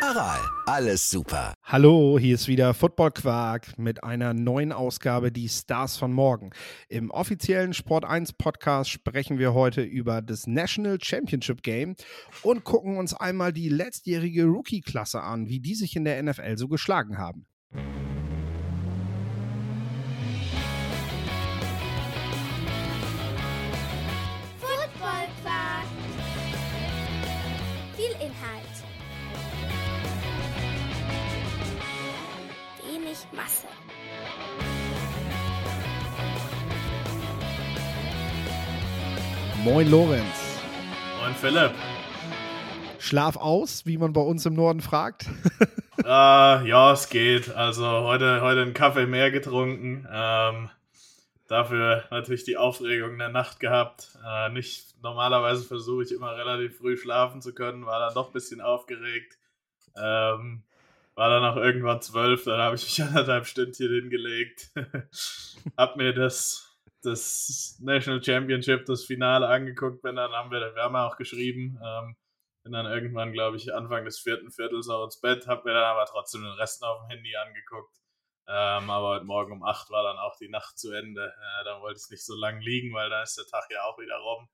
Aral, alles super. Hallo, hier ist wieder Football Quark mit einer neuen Ausgabe Die Stars von morgen. Im offiziellen Sport 1 Podcast sprechen wir heute über das National Championship Game und gucken uns einmal die letztjährige Rookie-Klasse an, wie die sich in der NFL so geschlagen haben. Moin Lorenz. Moin Philipp. Schlaf aus, wie man bei uns im Norden fragt. äh, ja, es geht. Also heute, heute einen Kaffee mehr getrunken. Ähm, dafür natürlich die Aufregung der Nacht gehabt. Äh, nicht normalerweise versuche ich immer relativ früh schlafen zu können, war dann doch ein bisschen aufgeregt. Ähm, war dann auch irgendwann zwölf, dann habe ich mich anderthalb Stündchen hingelegt. hab mir das, das National Championship, das Finale angeguckt, bin dann haben wir, wir haben ja auch geschrieben, ähm, bin dann irgendwann, glaube ich, Anfang des vierten Viertels auch ins Bett, habe mir dann aber trotzdem den Rest auf dem Handy angeguckt. Ähm, aber heute Morgen um 8 war dann auch die Nacht zu Ende. Äh, dann wollte ich nicht so lange liegen, weil dann ist der Tag ja auch wieder rum.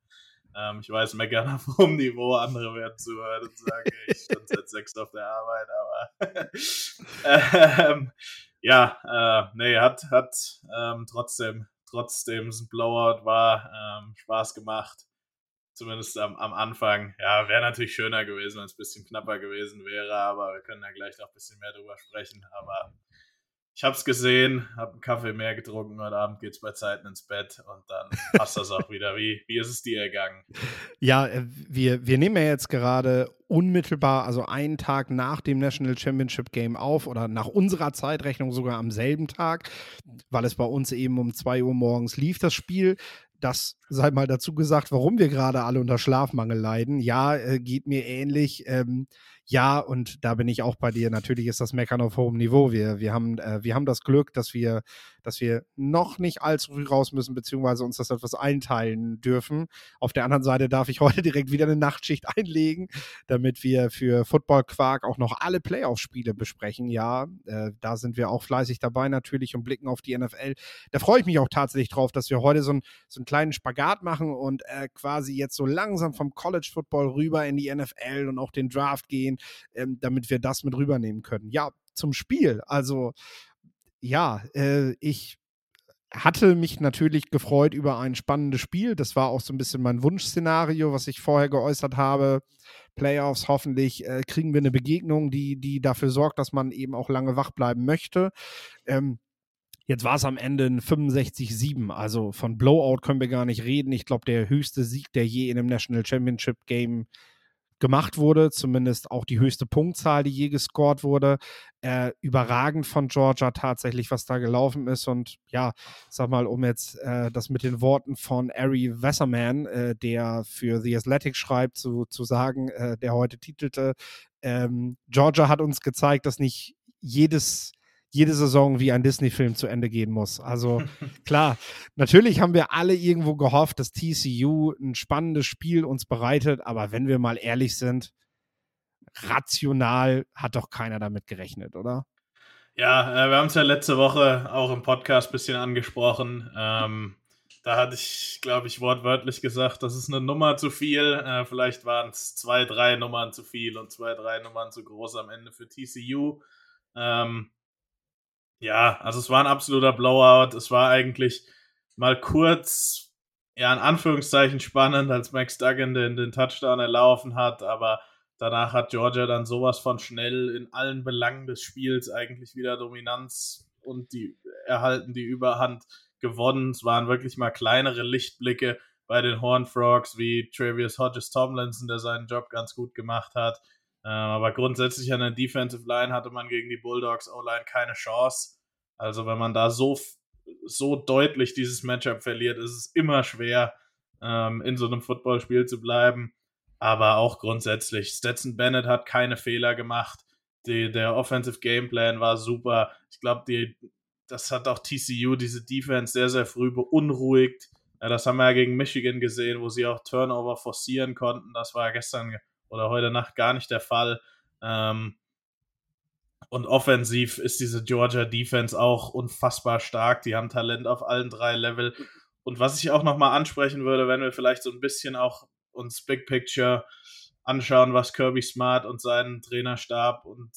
Ähm, ich weiß meckern auf hohem Niveau, andere werden zuhören und sagen, ich stand seit sechs auf der Arbeit, aber ähm, ja, äh, nee, hat, hat ähm, trotzdem, trotzdem ein Blowout war, ähm, Spaß gemacht. Zumindest am, am Anfang. Ja, wäre natürlich schöner gewesen, wenn es ein bisschen knapper gewesen wäre, aber wir können ja gleich noch ein bisschen mehr drüber sprechen. Aber ich habe es gesehen, habe einen Kaffee mehr getrunken, heute Abend geht es bei Zeiten ins Bett und dann passt das auch wieder. Wie, wie ist es dir ergangen? Ja, äh, wir, wir nehmen ja jetzt gerade unmittelbar, also einen Tag nach dem National Championship Game auf oder nach unserer Zeitrechnung sogar am selben Tag, weil es bei uns eben um 2 Uhr morgens lief, das Spiel. Das sei mal dazu gesagt, warum wir gerade alle unter Schlafmangel leiden. Ja, äh, geht mir ähnlich. Ähm, ja, und da bin ich auch bei dir. Natürlich ist das Meckern auf hohem Niveau. Wir, wir, haben, äh, wir haben das Glück, dass wir, dass wir noch nicht allzu früh raus müssen, beziehungsweise uns das etwas einteilen dürfen. Auf der anderen Seite darf ich heute direkt wieder eine Nachtschicht einlegen, damit wir für Football Quark auch noch alle Playoff-Spiele besprechen. Ja, äh, da sind wir auch fleißig dabei natürlich und blicken auf die NFL. Da freue ich mich auch tatsächlich drauf, dass wir heute so, ein, so einen kleinen Spagat machen und äh, quasi jetzt so langsam vom College Football rüber in die NFL und auch den Draft gehen, ähm, damit wir das mit rübernehmen können. Ja, zum Spiel. Also, ja, äh, ich hatte mich natürlich gefreut über ein spannendes Spiel. Das war auch so ein bisschen mein Wunschszenario, was ich vorher geäußert habe. Playoffs, hoffentlich äh, kriegen wir eine Begegnung, die, die dafür sorgt, dass man eben auch lange wach bleiben möchte. Ähm, Jetzt war es am Ende ein 65-7. Also von Blowout können wir gar nicht reden. Ich glaube, der höchste Sieg, der je in einem National Championship Game gemacht wurde, zumindest auch die höchste Punktzahl, die je gescored wurde. Äh, überragend von Georgia tatsächlich, was da gelaufen ist. Und ja, sag mal, um jetzt äh, das mit den Worten von Ari Wasserman, äh, der für The Athletic schreibt, zu, zu sagen, äh, der heute titelte, ähm, Georgia hat uns gezeigt, dass nicht jedes jede Saison wie ein Disney-Film zu Ende gehen muss. Also klar, natürlich haben wir alle irgendwo gehofft, dass TCU ein spannendes Spiel uns bereitet, aber wenn wir mal ehrlich sind, rational hat doch keiner damit gerechnet, oder? Ja, äh, wir haben es ja letzte Woche auch im Podcast ein bisschen angesprochen. Ähm, da hatte ich, glaube ich, wortwörtlich gesagt, das ist eine Nummer zu viel. Äh, vielleicht waren es zwei, drei Nummern zu viel und zwei, drei Nummern zu groß am Ende für TCU. Ähm, ja, also es war ein absoluter Blowout. Es war eigentlich mal kurz, ja, in Anführungszeichen spannend, als Max Duggan den, den Touchdown erlaufen hat, aber danach hat Georgia dann sowas von schnell in allen Belangen des Spiels eigentlich wieder Dominanz und die erhalten die Überhand gewonnen. Es waren wirklich mal kleinere Lichtblicke bei den Horn Frogs wie Travius Hodges Tomlinson, der seinen Job ganz gut gemacht hat. Ähm, aber grundsätzlich an der Defensive Line hatte man gegen die Bulldogs O-Line keine Chance. Also wenn man da so, so deutlich dieses Matchup verliert, ist es immer schwer, ähm, in so einem Footballspiel zu bleiben. Aber auch grundsätzlich, Stetson Bennett hat keine Fehler gemacht. Die, der Offensive Gameplan war super. Ich glaube, das hat auch TCU, diese Defense, sehr, sehr früh beunruhigt. Ja, das haben wir ja gegen Michigan gesehen, wo sie auch Turnover forcieren konnten. Das war gestern oder heute Nacht gar nicht der Fall. Ähm, und offensiv ist diese Georgia Defense auch unfassbar stark. Die haben Talent auf allen drei Level. Und was ich auch nochmal ansprechen würde, wenn wir vielleicht so ein bisschen auch uns Big Picture anschauen, was Kirby Smart und seinen Trainerstab und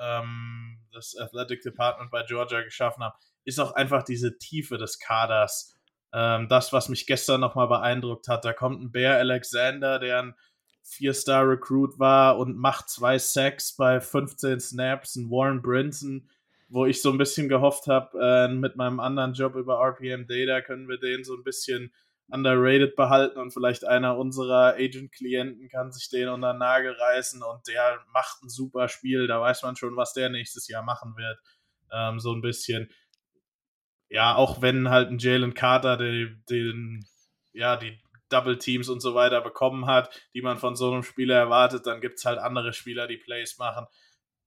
ähm, das Athletic Department bei Georgia geschaffen haben, ist auch einfach diese Tiefe des Kaders. Ähm, das, was mich gestern nochmal beeindruckt hat, da kommt ein Bear Alexander, der ein Vier-Star-Recruit war und macht zwei Sacks bei 15 Snaps, ein Warren Brinson, wo ich so ein bisschen gehofft habe, äh, mit meinem anderen Job über RPM Data können wir den so ein bisschen underrated behalten und vielleicht einer unserer Agent-Klienten kann sich den unter den Nagel reißen und der macht ein super Spiel. Da weiß man schon, was der nächstes Jahr machen wird. Ähm, so ein bisschen. Ja, auch wenn halt ein Jalen Carter den, den, ja, die Double Teams und so weiter bekommen hat, die man von so einem Spieler erwartet, dann gibt es halt andere Spieler, die Plays machen.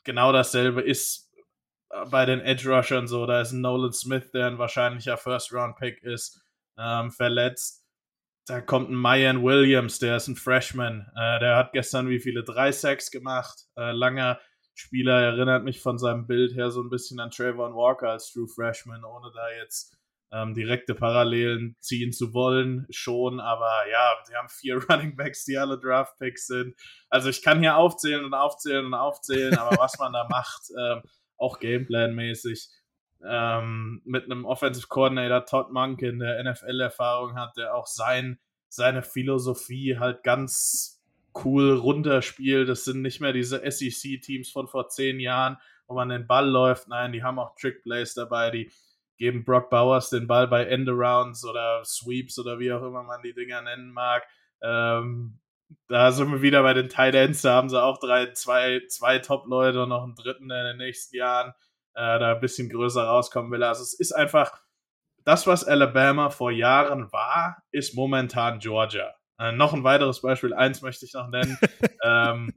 Genau dasselbe ist bei den Edge Rushern so. Da ist ein Nolan Smith, der ein wahrscheinlicher First-Round-Pick ist ähm, verletzt. Da kommt ein Mayan Williams, der ist ein Freshman. Äh, der hat gestern wie viele? Drei Sacks gemacht. Äh, langer Spieler, erinnert mich von seinem Bild her so ein bisschen an Trayvon Walker als True Freshman, ohne da jetzt ähm, direkte Parallelen ziehen zu wollen, schon. Aber ja, sie haben vier Running Backs, die alle Draft Picks sind. Also ich kann hier aufzählen und aufzählen und aufzählen, aber was man da macht, ähm, auch Gameplan-mäßig, ähm, mit einem Offensive Coordinator Todd Monken, der NFL-Erfahrung hat, der auch sein, seine Philosophie halt ganz cool runterspielt. Das sind nicht mehr diese SEC-Teams von vor zehn Jahren, wo man den Ball läuft. Nein, die haben auch Trick-Plays dabei, die geben Brock Bowers den Ball bei Endarounds oder Sweeps oder wie auch immer man die Dinger nennen mag. Ähm, da sind wir wieder bei den Tight Ends, da haben sie auch drei, zwei, zwei Top-Leute und noch einen dritten in den nächsten Jahren äh, da ein bisschen größer rauskommen will. Also es ist einfach, das, was Alabama vor Jahren war, ist momentan Georgia. Äh, noch ein weiteres Beispiel, eins möchte ich noch nennen. ähm,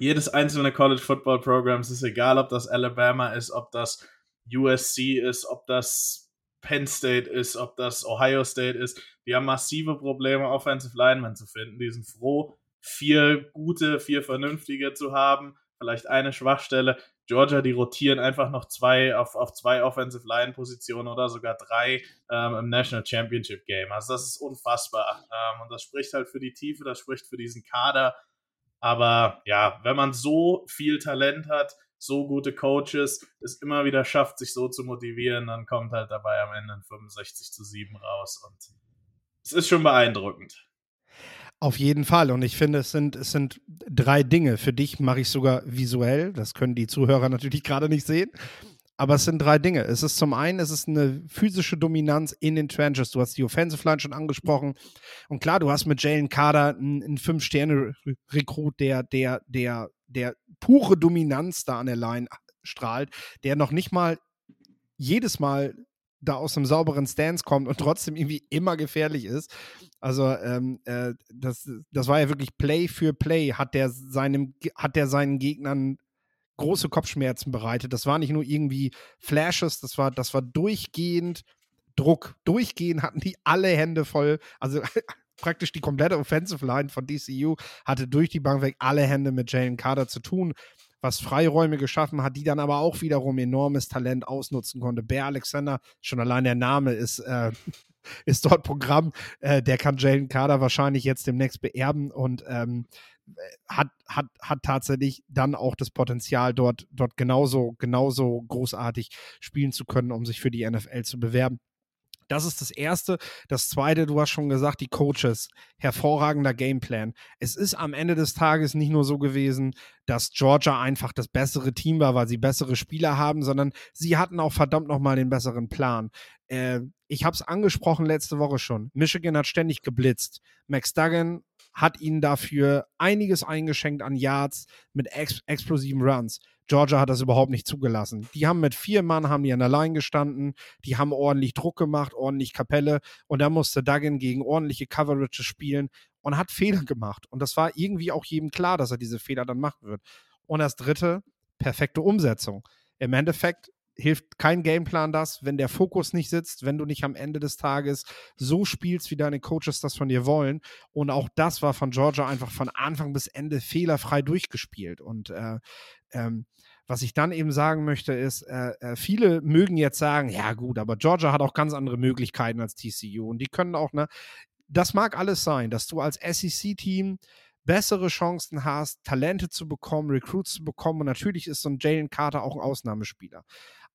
jedes einzelne College Football Programm ist egal, ob das Alabama ist, ob das USC ist, ob das Penn State ist, ob das Ohio State ist. Die haben massive Probleme, Offensive Linemen zu finden. Die sind froh, vier gute, vier vernünftige zu haben. Vielleicht eine Schwachstelle. Georgia, die rotieren einfach noch zwei auf, auf zwei Offensive Line Positionen oder sogar drei ähm, im National Championship Game. Also das ist unfassbar. Ähm, und das spricht halt für die Tiefe, das spricht für diesen Kader. Aber ja, wenn man so viel Talent hat, so gute Coaches, es immer wieder schafft, sich so zu motivieren, dann kommt halt dabei am Ende ein 65 zu 7 raus. Und es ist schon beeindruckend. Auf jeden Fall. Und ich finde, es sind, es sind drei Dinge. Für dich mache ich sogar visuell. Das können die Zuhörer natürlich gerade nicht sehen. Aber es sind drei Dinge. Es ist zum einen, es ist eine physische Dominanz in den Trenches. Du hast die Offensive Line schon angesprochen. Und klar, du hast mit Jalen Carter einen, einen Fünf-Sterne-Rekrut, der, der, der, der pure Dominanz da an der Line strahlt, der noch nicht mal jedes Mal da aus einem sauberen Stance kommt und trotzdem irgendwie immer gefährlich ist. Also ähm, äh, das, das war ja wirklich Play für Play, hat der seinem, hat der seinen Gegnern große Kopfschmerzen bereitet. Das war nicht nur irgendwie Flashes, das war, das war durchgehend Druck. Durchgehend hatten die alle Hände voll. Also praktisch die komplette Offensive Line von DCU hatte durch die Bank weg alle Hände mit Jalen Carter zu tun was Freiräume geschaffen hat, die dann aber auch wiederum enormes Talent ausnutzen konnte. Bear Alexander, schon allein der Name ist, äh, ist dort Programm. Äh, der kann Jalen Carter wahrscheinlich jetzt demnächst beerben und ähm, hat, hat, hat tatsächlich dann auch das Potenzial, dort, dort genauso, genauso großartig spielen zu können, um sich für die NFL zu bewerben. Das ist das Erste. Das Zweite, du hast schon gesagt, die Coaches. Hervorragender Gameplan. Es ist am Ende des Tages nicht nur so gewesen, dass Georgia einfach das bessere Team war, weil sie bessere Spieler haben, sondern sie hatten auch verdammt nochmal den besseren Plan. Äh, ich habe es angesprochen letzte Woche schon. Michigan hat ständig geblitzt. Max Duggan hat ihnen dafür einiges eingeschenkt an Yards mit ex explosiven Runs. Georgia hat das überhaupt nicht zugelassen. Die haben mit vier Mann haben die an der Line gestanden, die haben ordentlich Druck gemacht, ordentlich Kapelle und da musste Duggan gegen ordentliche Coverage spielen und hat Fehler gemacht. Und das war irgendwie auch jedem klar, dass er diese Fehler dann machen wird. Und das dritte, perfekte Umsetzung. Im Endeffekt hilft kein Gameplan das, wenn der Fokus nicht sitzt, wenn du nicht am Ende des Tages so spielst, wie deine Coaches das von dir wollen. Und auch das war von Georgia einfach von Anfang bis Ende fehlerfrei durchgespielt. Und äh, ähm, was ich dann eben sagen möchte, ist, äh, äh viele mögen jetzt sagen, ja gut, aber Georgia hat auch ganz andere Möglichkeiten als TCU und die können auch, ne, das mag alles sein, dass du als SEC-Team bessere Chancen hast, Talente zu bekommen, Recruits zu bekommen. Und natürlich ist so ein Jalen Carter auch ein Ausnahmespieler.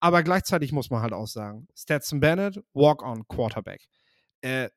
Aber gleichzeitig muss man halt auch sagen, Stetson Bennett, Walk-on Quarterback. Äh,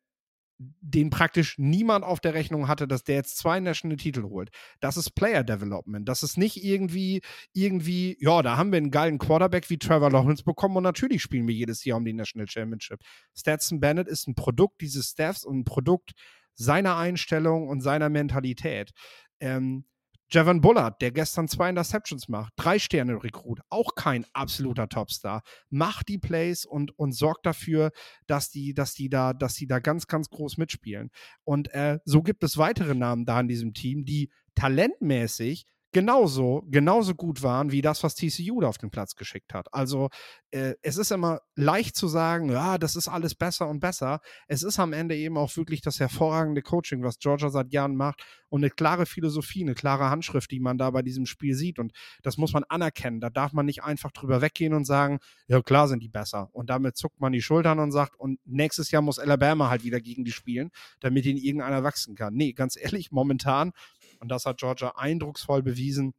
den praktisch niemand auf der Rechnung hatte, dass der jetzt zwei National Titel holt. Das ist Player Development. Das ist nicht irgendwie, irgendwie, ja, da haben wir einen geilen Quarterback wie Trevor Lawrence bekommen und natürlich spielen wir jedes Jahr um die National Championship. Stetson Bennett ist ein Produkt dieses Staffs und ein Produkt seiner Einstellung und seiner Mentalität. Ähm, Javon Bullard, der gestern zwei Interceptions macht, drei Sterne Rekrut, auch kein absoluter Topstar, macht die Plays und, und sorgt dafür, dass die, dass die da, dass die da ganz, ganz groß mitspielen. Und äh, so gibt es weitere Namen da in diesem Team, die talentmäßig genauso, genauso gut waren wie das, was TCU da auf den Platz geschickt hat. Also äh, es ist immer leicht zu sagen, ja, das ist alles besser und besser. Es ist am Ende eben auch wirklich das hervorragende Coaching, was Georgia seit Jahren macht und eine klare Philosophie, eine klare Handschrift, die man da bei diesem Spiel sieht. Und das muss man anerkennen. Da darf man nicht einfach drüber weggehen und sagen, ja, klar sind die besser. Und damit zuckt man die Schultern und sagt, und nächstes Jahr muss Alabama halt wieder gegen die spielen, damit ihnen irgendeiner wachsen kann. Nee, ganz ehrlich, momentan und das hat Georgia eindrucksvoll bewiesen,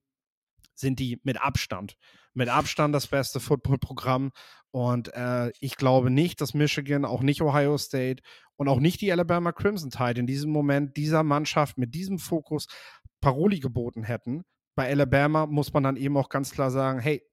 sind die mit Abstand, mit Abstand das beste Football-Programm. Und äh, ich glaube nicht, dass Michigan, auch nicht Ohio State und auch nicht die Alabama Crimson Tide in diesem Moment dieser Mannschaft mit diesem Fokus Paroli geboten hätten. Bei Alabama muss man dann eben auch ganz klar sagen, hey,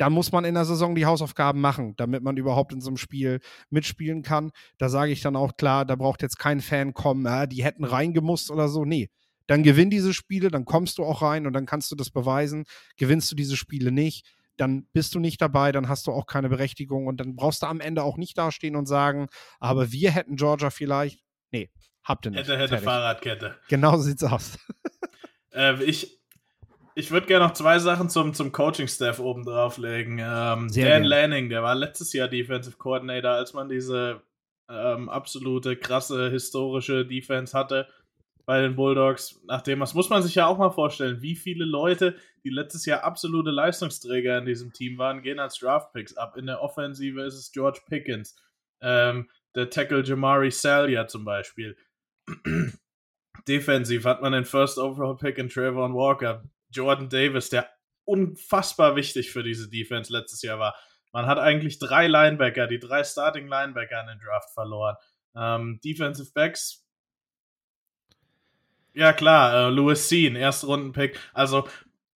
da muss man in der Saison die Hausaufgaben machen, damit man überhaupt in so einem Spiel mitspielen kann. Da sage ich dann auch klar, da braucht jetzt kein Fan kommen, äh, die hätten reingemusst oder so. Nee, dann gewinn diese Spiele, dann kommst du auch rein und dann kannst du das beweisen. Gewinnst du diese Spiele nicht, dann bist du nicht dabei, dann hast du auch keine Berechtigung und dann brauchst du am Ende auch nicht dastehen und sagen, aber wir hätten Georgia vielleicht. Nee, habt ihr nicht. Hätte, hätte Fertig. Fahrradkette. Genau so sieht's aus. äh, ich ich würde gerne noch zwei Sachen zum, zum Coaching-Staff oben drauflegen. Ähm, Dan gern. Lanning, der war letztes Jahr Defensive Coordinator, als man diese ähm, absolute, krasse, historische Defense hatte bei den Bulldogs. Nachdem, das muss man sich ja auch mal vorstellen, wie viele Leute, die letztes Jahr absolute Leistungsträger in diesem Team waren, gehen als Draftpicks ab. In der Offensive ist es George Pickens, ähm, der Tackle Jamari Salia zum Beispiel. Defensiv hat man den First Overall Pick in Trayvon Walker, Jordan Davis, der unfassbar wichtig für diese Defense letztes Jahr war. Man hat eigentlich drei Linebacker, die drei Starting Linebacker in den Draft verloren. Ähm, Defensive Backs ja, klar, äh, Louis Sean, Erstrunden-Pick. Also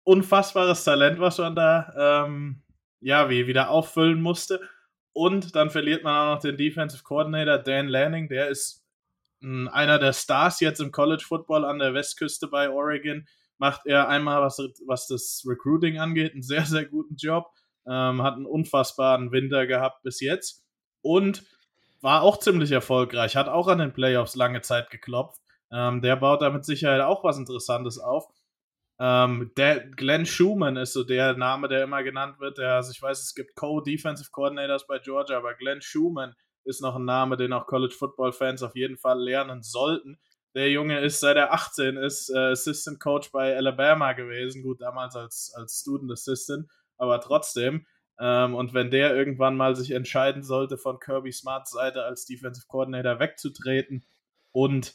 unfassbares Talent, was man da ähm, ja, wie wieder auffüllen musste. Und dann verliert man auch noch den Defensive Coordinator Dan Lanning, der ist mh, einer der Stars jetzt im College Football an der Westküste bei Oregon. Macht er einmal, was, was das Recruiting angeht, einen sehr, sehr guten Job. Ähm, hat einen unfassbaren Winter gehabt bis jetzt. Und war auch ziemlich erfolgreich, hat auch an den Playoffs lange Zeit geklopft. Ähm, der baut da mit Sicherheit auch was Interessantes auf. Ähm, der Glenn Schumann ist so der Name, der immer genannt wird. Der, also ich weiß, es gibt Co-Defensive Coordinators bei Georgia, aber Glenn Schumann ist noch ein Name, den auch College Football Fans auf jeden Fall lernen sollten. Der Junge ist seit er 18 ist äh, Assistant Coach bei Alabama gewesen, gut damals als, als Student Assistant, aber trotzdem. Ähm, und wenn der irgendwann mal sich entscheiden sollte, von Kirby Smarts Seite als Defensive Coordinator wegzutreten und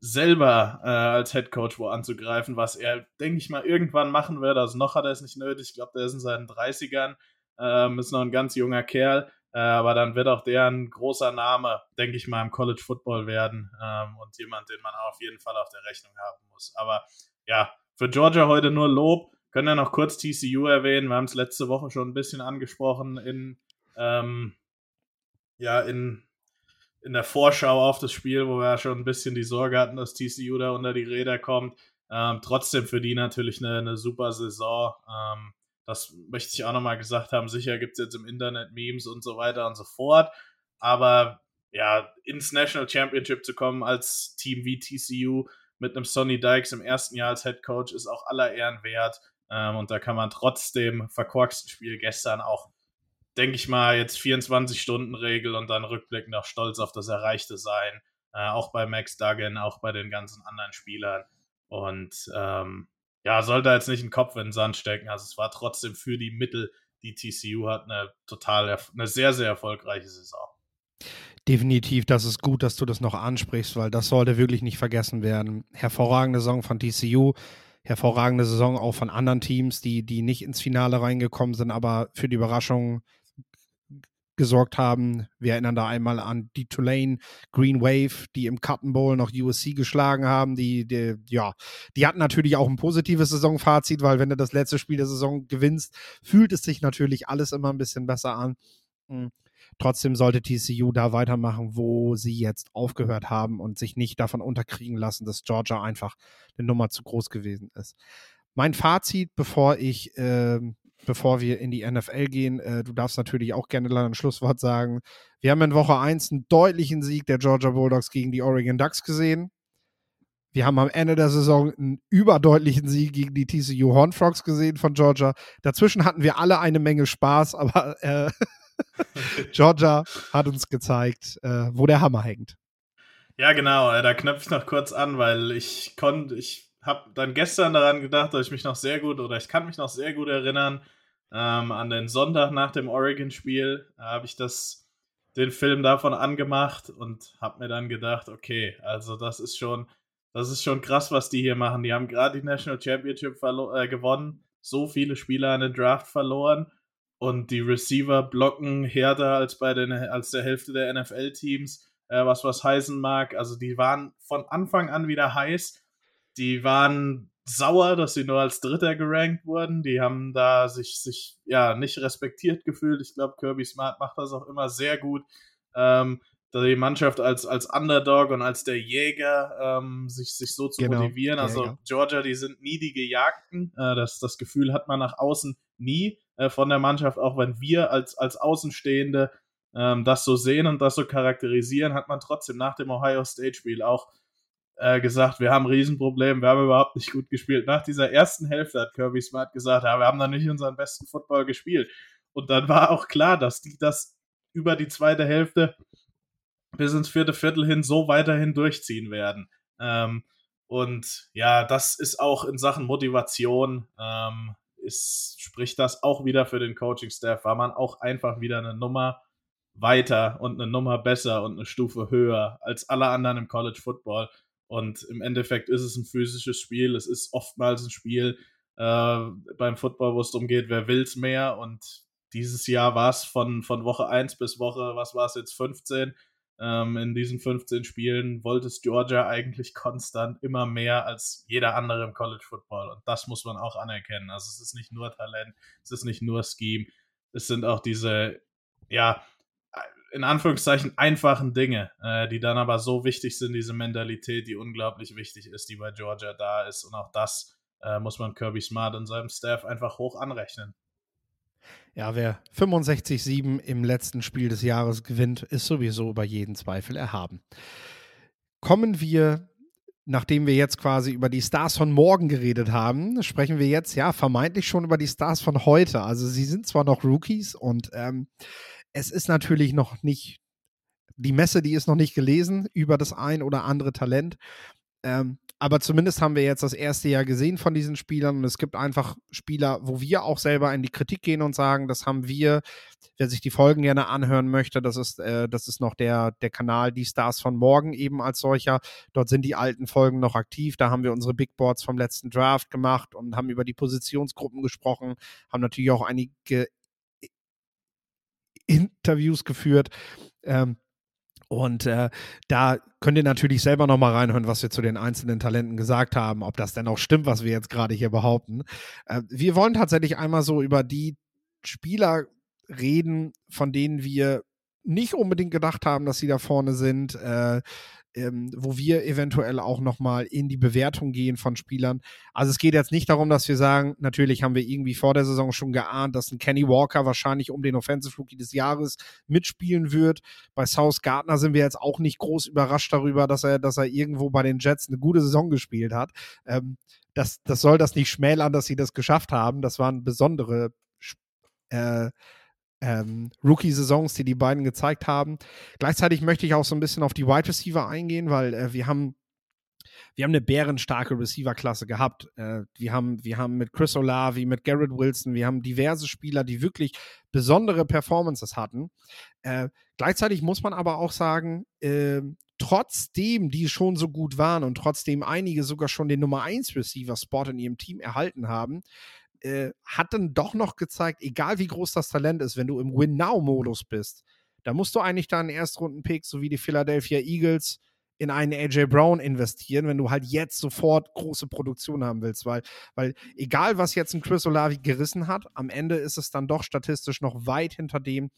selber äh, als Head Coach wo anzugreifen, was er, denke ich mal, irgendwann machen wird. Also noch hat er es nicht nötig. Ich glaube, der ist in seinen 30ern, ähm, ist noch ein ganz junger Kerl. Äh, aber dann wird auch der ein großer Name, denke ich mal, im College Football werden ähm, und jemand, den man auf jeden Fall auf der Rechnung haben muss. Aber ja, für Georgia heute nur Lob. Können wir noch kurz TCU erwähnen. Wir haben es letzte Woche schon ein bisschen angesprochen in, ähm, ja, in in der Vorschau auf das Spiel, wo wir ja schon ein bisschen die Sorge hatten, dass TCU da unter die Räder kommt. Ähm, trotzdem für die natürlich eine, eine super Saison. Ähm, das möchte ich auch nochmal gesagt haben. Sicher gibt es jetzt im Internet Memes und so weiter und so fort. Aber ja, ins National Championship zu kommen als Team wie TCU mit einem Sonny Dykes im ersten Jahr als Head Coach ist auch aller Ehren wert. Ähm, und da kann man trotz dem verkorksten Spiel gestern auch, denke ich mal, jetzt 24-Stunden-Regel und dann rückblickend auch stolz auf das Erreichte sein. Äh, auch bei Max Duggan, auch bei den ganzen anderen Spielern. Und ähm, ja, sollte jetzt nicht den Kopf in den Sand stecken. Also es war trotzdem für die Mittel, die TCU hat, eine total, eine sehr, sehr erfolgreiche Saison. Definitiv, das ist gut, dass du das noch ansprichst, weil das sollte wirklich nicht vergessen werden. Hervorragende Saison von TCU, hervorragende Saison auch von anderen Teams, die, die nicht ins Finale reingekommen sind, aber für die Überraschung gesorgt haben. Wir erinnern da einmal an die Tulane Green Wave, die im Cotton Bowl noch USC geschlagen haben. Die, die, ja, die hatten natürlich auch ein positives Saisonfazit, weil wenn du das letzte Spiel der Saison gewinnst, fühlt es sich natürlich alles immer ein bisschen besser an. Mhm. Trotzdem sollte TCU da weitermachen, wo sie jetzt aufgehört haben und sich nicht davon unterkriegen lassen, dass Georgia einfach eine Nummer zu groß gewesen ist. Mein Fazit, bevor ich, äh, bevor wir in die NFL gehen, äh, du darfst natürlich auch gerne ein Schlusswort sagen. Wir haben in Woche 1 einen deutlichen Sieg der Georgia Bulldogs gegen die Oregon Ducks gesehen. Wir haben am Ende der Saison einen überdeutlichen Sieg gegen die TCU Horn Frogs gesehen von Georgia. Dazwischen hatten wir alle eine Menge Spaß, aber äh, Georgia hat uns gezeigt, äh, wo der Hammer hängt. Ja, genau. Äh, da knöpfe ich noch kurz an, weil ich konnte, ich habe dann gestern daran gedacht, dass ich mich noch sehr gut oder ich kann mich noch sehr gut erinnern ähm, an den Sonntag nach dem Oregon-Spiel. Da habe ich das den Film davon angemacht und habe mir dann gedacht, okay, also das ist schon, das ist schon krass, was die hier machen. Die haben gerade die National Championship äh, gewonnen, so viele Spieler an den Draft verloren und die Receiver blocken härter als bei den, als der Hälfte der NFL-Teams, äh, was was heißen mag. Also die waren von Anfang an wieder heiß. Die waren sauer, dass sie nur als Dritter gerankt wurden. Die haben da sich, sich ja nicht respektiert gefühlt. Ich glaube, Kirby Smart macht das auch immer sehr gut. Ähm, die Mannschaft als, als Underdog und als der Jäger ähm, sich, sich so zu genau, motivieren. Also Jäger. Georgia, die sind nie die Gejagten. Äh, das, das Gefühl hat man nach außen nie äh, von der Mannschaft, auch wenn wir als, als Außenstehende ähm, das so sehen und das so charakterisieren, hat man trotzdem nach dem Ohio State-Spiel auch äh, gesagt, wir haben ein Riesenproblem, wir haben überhaupt nicht gut gespielt. Nach dieser ersten Hälfte hat Kirby Smart gesagt, ja, wir haben da nicht unseren besten Football gespielt. Und dann war auch klar, dass die das über die zweite Hälfte bis ins vierte Viertel hin so weiterhin durchziehen werden. Ähm, und ja, das ist auch in Sachen Motivation ähm, ist, spricht das auch wieder für den Coaching-Staff, war man auch einfach wieder eine Nummer weiter und eine Nummer besser und eine Stufe höher als alle anderen im College Football. Und im Endeffekt ist es ein physisches Spiel. Es ist oftmals ein Spiel äh, beim Football, wo es darum geht, wer will es mehr. Und dieses Jahr war es von, von Woche 1 bis Woche, was war es jetzt, 15, ähm, in diesen 15 Spielen wollte es Georgia eigentlich konstant immer mehr als jeder andere im College Football. Und das muss man auch anerkennen. Also es ist nicht nur Talent, es ist nicht nur Scheme, es sind auch diese, ja, in Anführungszeichen einfachen Dinge, äh, die dann aber so wichtig sind, diese Mentalität, die unglaublich wichtig ist, die bei Georgia da ist. Und auch das äh, muss man Kirby Smart und seinem Staff einfach hoch anrechnen. Ja, wer 65-7 im letzten Spiel des Jahres gewinnt, ist sowieso über jeden Zweifel erhaben. Kommen wir, nachdem wir jetzt quasi über die Stars von morgen geredet haben, sprechen wir jetzt ja vermeintlich schon über die Stars von heute. Also sie sind zwar noch Rookies und ähm, es ist natürlich noch nicht, die Messe, die ist noch nicht gelesen über das ein oder andere Talent. Ähm, aber zumindest haben wir jetzt das erste Jahr gesehen von diesen Spielern und es gibt einfach Spieler, wo wir auch selber in die Kritik gehen und sagen, das haben wir, wer sich die Folgen gerne anhören möchte, das ist, äh, das ist noch der, der Kanal Die Stars von morgen eben als solcher. Dort sind die alten Folgen noch aktiv. Da haben wir unsere Big Boards vom letzten Draft gemacht und haben über die Positionsgruppen gesprochen, haben natürlich auch einige Interviews geführt. Ähm, und äh, da könnt ihr natürlich selber nochmal reinhören, was wir zu den einzelnen Talenten gesagt haben, ob das denn auch stimmt, was wir jetzt gerade hier behaupten. Äh, wir wollen tatsächlich einmal so über die Spieler reden, von denen wir nicht unbedingt gedacht haben, dass sie da vorne sind. Äh, ähm, wo wir eventuell auch nochmal in die Bewertung gehen von Spielern. Also es geht jetzt nicht darum, dass wir sagen, natürlich haben wir irgendwie vor der Saison schon geahnt, dass ein Kenny Walker wahrscheinlich um den Offensive Rookie des Jahres mitspielen wird. Bei South Gardner sind wir jetzt auch nicht groß überrascht darüber, dass er, dass er irgendwo bei den Jets eine gute Saison gespielt hat. Ähm, das, das soll das nicht schmälern, dass sie das geschafft haben. Das waren besondere äh, ähm, Rookie-Saisons, die die beiden gezeigt haben. Gleichzeitig möchte ich auch so ein bisschen auf die Wide Receiver eingehen, weil äh, wir haben wir haben eine bärenstarke Receiver-Klasse gehabt. Äh, wir, haben, wir haben mit Chris Olavi, mit Garrett Wilson, wir haben diverse Spieler, die wirklich besondere Performances hatten. Äh, gleichzeitig muss man aber auch sagen, äh, trotzdem die schon so gut waren und trotzdem einige sogar schon den Nummer 1 Receiver-Spot in ihrem Team erhalten haben, äh, hat dann doch noch gezeigt, egal wie groß das Talent ist, wenn du im Win-Now-Modus bist, da musst du eigentlich deinen Erstrunden-Pick, so wie die Philadelphia Eagles, in einen AJ Brown investieren, wenn du halt jetzt sofort große Produktion haben willst, weil, weil egal was jetzt ein Chris Olavi gerissen hat, am Ende ist es dann doch statistisch noch weit hinter dem,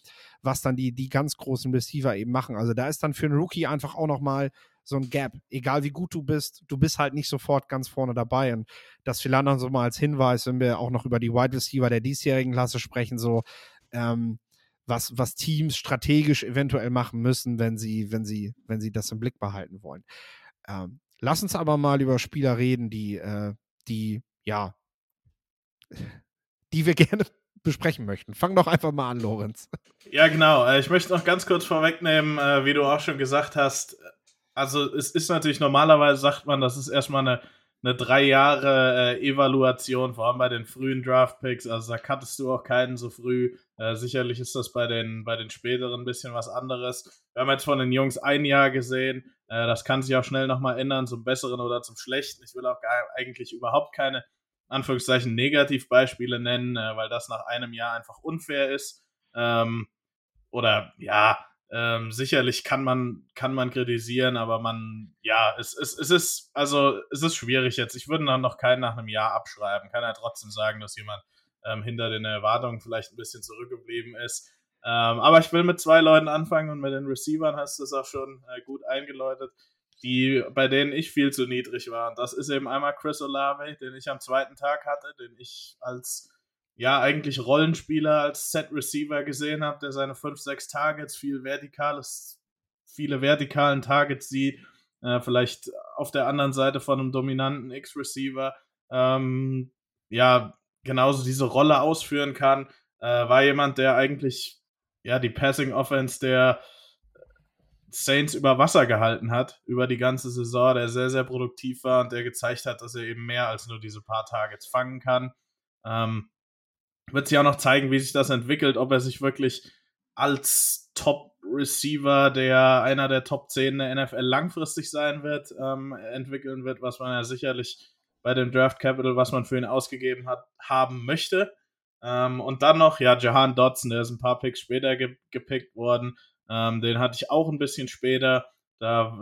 was dann die, die ganz großen Receiver eben machen. Also da ist dann für einen Rookie einfach auch noch mal so ein Gap. Egal wie gut du bist, du bist halt nicht sofort ganz vorne dabei. Und das vielleicht dann so mal als Hinweis, wenn wir auch noch über die Wide Receiver der diesjährigen Klasse sprechen, so ähm, was, was Teams strategisch eventuell machen müssen, wenn sie, wenn sie, wenn sie das im Blick behalten wollen. Ähm, lass uns aber mal über Spieler reden, die, äh, die, ja, die wir gerne besprechen möchten. Fang doch einfach mal an, Lorenz. Ja, genau. Äh, ich möchte noch ganz kurz vorwegnehmen, äh, wie du auch schon gesagt hast, also es ist natürlich normalerweise sagt man, das ist erstmal eine, eine drei Jahre äh, Evaluation, vor allem bei den frühen Draft Picks. Also da kattest du auch keinen so früh. Äh, sicherlich ist das bei den, bei den späteren ein bisschen was anderes. Wir haben jetzt von den Jungs ein Jahr gesehen. Äh, das kann sich auch schnell nochmal ändern, zum Besseren oder zum Schlechten. Ich will auch gar, eigentlich überhaupt keine Anführungszeichen Negativbeispiele nennen, äh, weil das nach einem Jahr einfach unfair ist. Ähm, oder ja, ähm, sicherlich kann man, kann man kritisieren, aber man, ja, es, es, es ist, also es ist schwierig jetzt. Ich würde noch keinen nach einem Jahr abschreiben. Kann ja trotzdem sagen, dass jemand ähm, hinter den Erwartungen vielleicht ein bisschen zurückgeblieben ist. Ähm, aber ich will mit zwei Leuten anfangen und mit den Receivern hast du es auch schon äh, gut eingeläutet, die, bei denen ich viel zu niedrig war. Und das ist eben einmal Chris Olave, den ich am zweiten Tag hatte, den ich als ja, eigentlich Rollenspieler als Set Receiver gesehen habe, der seine 5, 6 Targets, viel vertikales, viele vertikalen Targets sieht, äh, vielleicht auf der anderen Seite von einem dominanten X-Receiver, ähm, ja, genauso diese Rolle ausführen kann, äh, war jemand, der eigentlich, ja, die Passing Offense der Saints über Wasser gehalten hat, über die ganze Saison, der sehr, sehr produktiv war und der gezeigt hat, dass er eben mehr als nur diese paar Targets fangen kann. Ähm, wird sich auch noch zeigen, wie sich das entwickelt, ob er sich wirklich als Top-Receiver, der einer der Top 10 der NFL langfristig sein wird, ähm, entwickeln wird, was man ja sicherlich bei dem Draft Capital, was man für ihn ausgegeben hat, haben möchte. Ähm, und dann noch, ja, Jahan Dodson, der ist ein paar Picks später ge gepickt worden. Ähm, den hatte ich auch ein bisschen später. Da,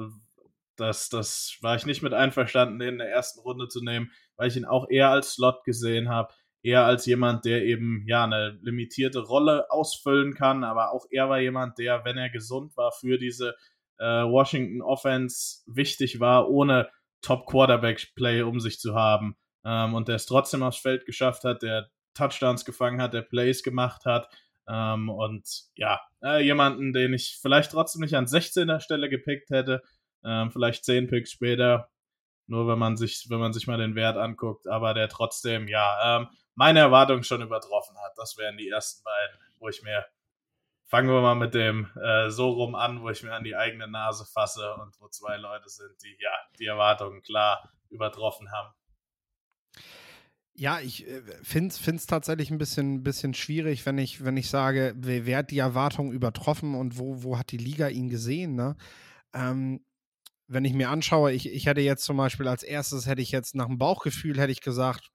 das, das war ich nicht mit einverstanden, den in der ersten Runde zu nehmen, weil ich ihn auch eher als Slot gesehen habe eher als jemand, der eben ja eine limitierte Rolle ausfüllen kann, aber auch er war jemand, der, wenn er gesund war, für diese äh, Washington Offense wichtig war, ohne Top Quarterback Play um sich zu haben. Ähm, und der es trotzdem aufs Feld geschafft hat, der Touchdowns gefangen hat, der Plays gemacht hat. Ähm, und ja, äh, jemanden, den ich vielleicht trotzdem nicht an 16er Stelle gepickt hätte, ähm, vielleicht 10 Picks später, nur wenn man sich, wenn man sich mal den Wert anguckt, aber der trotzdem, ja, ähm, meine Erwartungen schon übertroffen hat. Das wären die ersten beiden, wo ich mir, fangen wir mal mit dem äh, so rum an, wo ich mir an die eigene Nase fasse und wo zwei Leute sind, die ja die Erwartungen klar übertroffen haben. Ja, ich äh, finde es tatsächlich ein bisschen, bisschen schwierig, wenn ich, wenn ich sage, wer, hat die Erwartungen übertroffen und wo, wo hat die Liga ihn gesehen. Ne? Ähm, wenn ich mir anschaue, ich, ich hätte jetzt zum Beispiel als erstes, hätte ich jetzt nach dem Bauchgefühl, hätte ich gesagt,